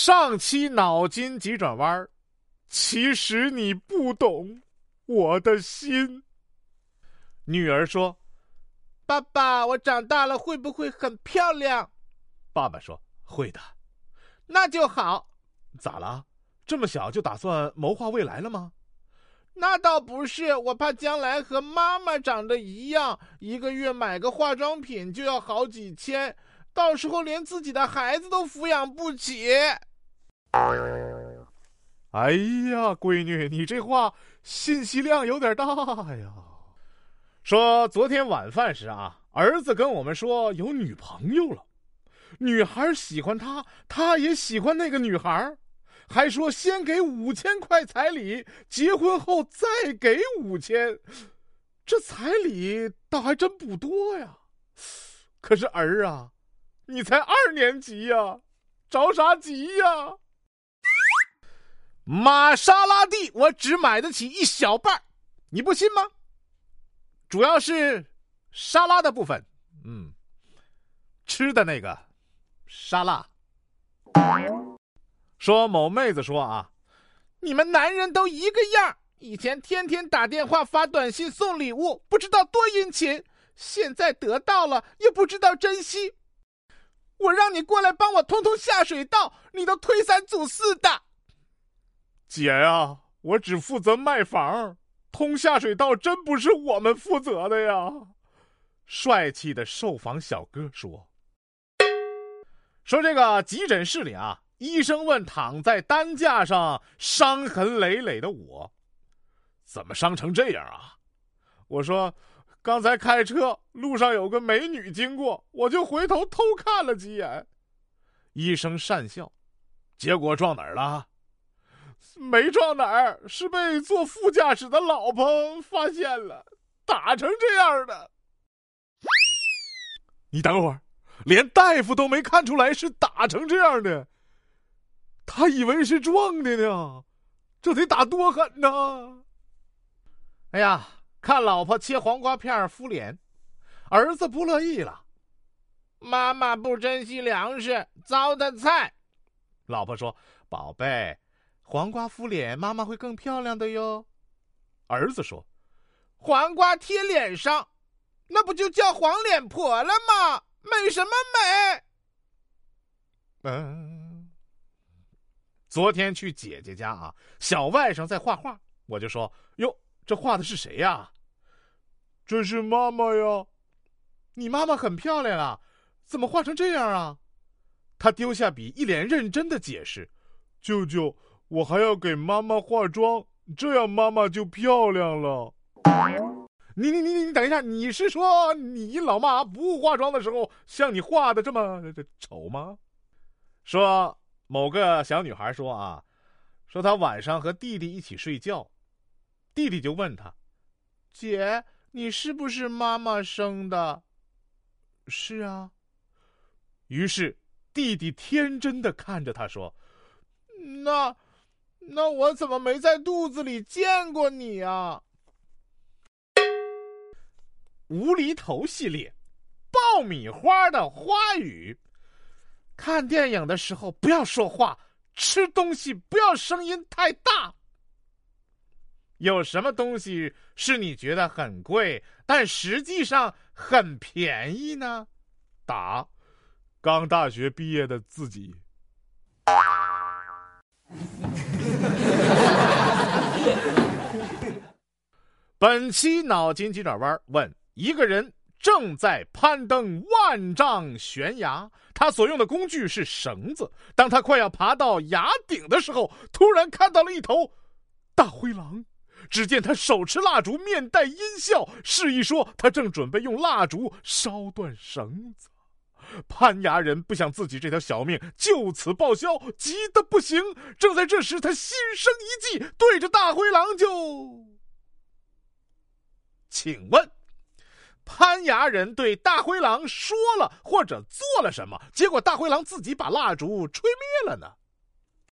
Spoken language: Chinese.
上期脑筋急转弯儿其实你不懂我的心。女儿说：“爸爸，我长大了会不会很漂亮？”爸爸说：“会的。”那就好。咋了？这么小就打算谋划未来了吗？那倒不是，我怕将来和妈妈长得一样，一个月买个化妆品就要好几千，到时候连自己的孩子都抚养不起。哎呀，闺女，你这话信息量有点大呀。说昨天晚饭时啊，儿子跟我们说有女朋友了，女孩喜欢他，他也喜欢那个女孩。还说先给五千块彩礼，结婚后再给五千，这彩礼倒还真不多呀。可是儿啊，你才二年级呀，着啥急呀？玛莎拉蒂我只买得起一小半，你不信吗？主要是沙拉的部分，嗯，吃的那个沙拉。说某妹子说啊，你们男人都一个样，以前天天打电话发短信送礼物，不知道多殷勤，现在得到了又不知道珍惜。我让你过来帮我通通下水道，你都推三阻四的。姐呀，我只负责卖房，通下水道真不是我们负责的呀。帅气的售房小哥说：“说这个急诊室里啊。”医生问躺在担架上伤痕累累的我：“怎么伤成这样啊？”我说：“刚才开车路上有个美女经过，我就回头偷看了几眼。”医生讪笑：“结果撞哪儿了？”“没撞哪儿，是被坐副驾驶的老婆发现了，打成这样的。”你等会儿，连大夫都没看出来是打成这样的。他以为是撞的呢，这得打多狠呐！哎呀，看老婆切黄瓜片敷脸，儿子不乐意了。妈妈不珍惜粮食，糟蹋菜。老婆说：“宝贝，黄瓜敷脸，妈妈会更漂亮的哟。”儿子说：“黄瓜贴脸上，那不就叫黄脸婆了吗？美什么美？”嗯。昨天去姐姐家啊，小外甥在画画，我就说：“哟，这画的是谁呀？”“这是妈妈呀。”“你妈妈很漂亮啊，怎么画成这样啊？”他丢下笔，一脸认真的解释：“舅舅，我还要给妈妈化妆，这样妈妈就漂亮了。”“你你你你等一下，你是说你老妈不化妆的时候，像你画的这么丑吗？”说。某个小女孩说：“啊，说她晚上和弟弟一起睡觉，弟弟就问她，姐，你是不是妈妈生的？是啊。于是弟弟天真的看着他说：那，那我怎么没在肚子里见过你啊？无厘头系列，爆米花的花语。”看电影的时候不要说话，吃东西不要声音太大。有什么东西是你觉得很贵，但实际上很便宜呢？答：刚大学毕业的自己。本期脑筋急转弯问一个人。正在攀登万丈悬崖，他所用的工具是绳子。当他快要爬到崖顶的时候，突然看到了一头大灰狼。只见他手持蜡烛，面带阴笑，示意说他正准备用蜡烛烧断绳子。攀崖人不想自己这条小命就此报销，急得不行。正在这时，他心生一计，对着大灰狼就，请问。攀崖人对大灰狼说了或者做了什么？结果大灰狼自己把蜡烛吹灭了呢？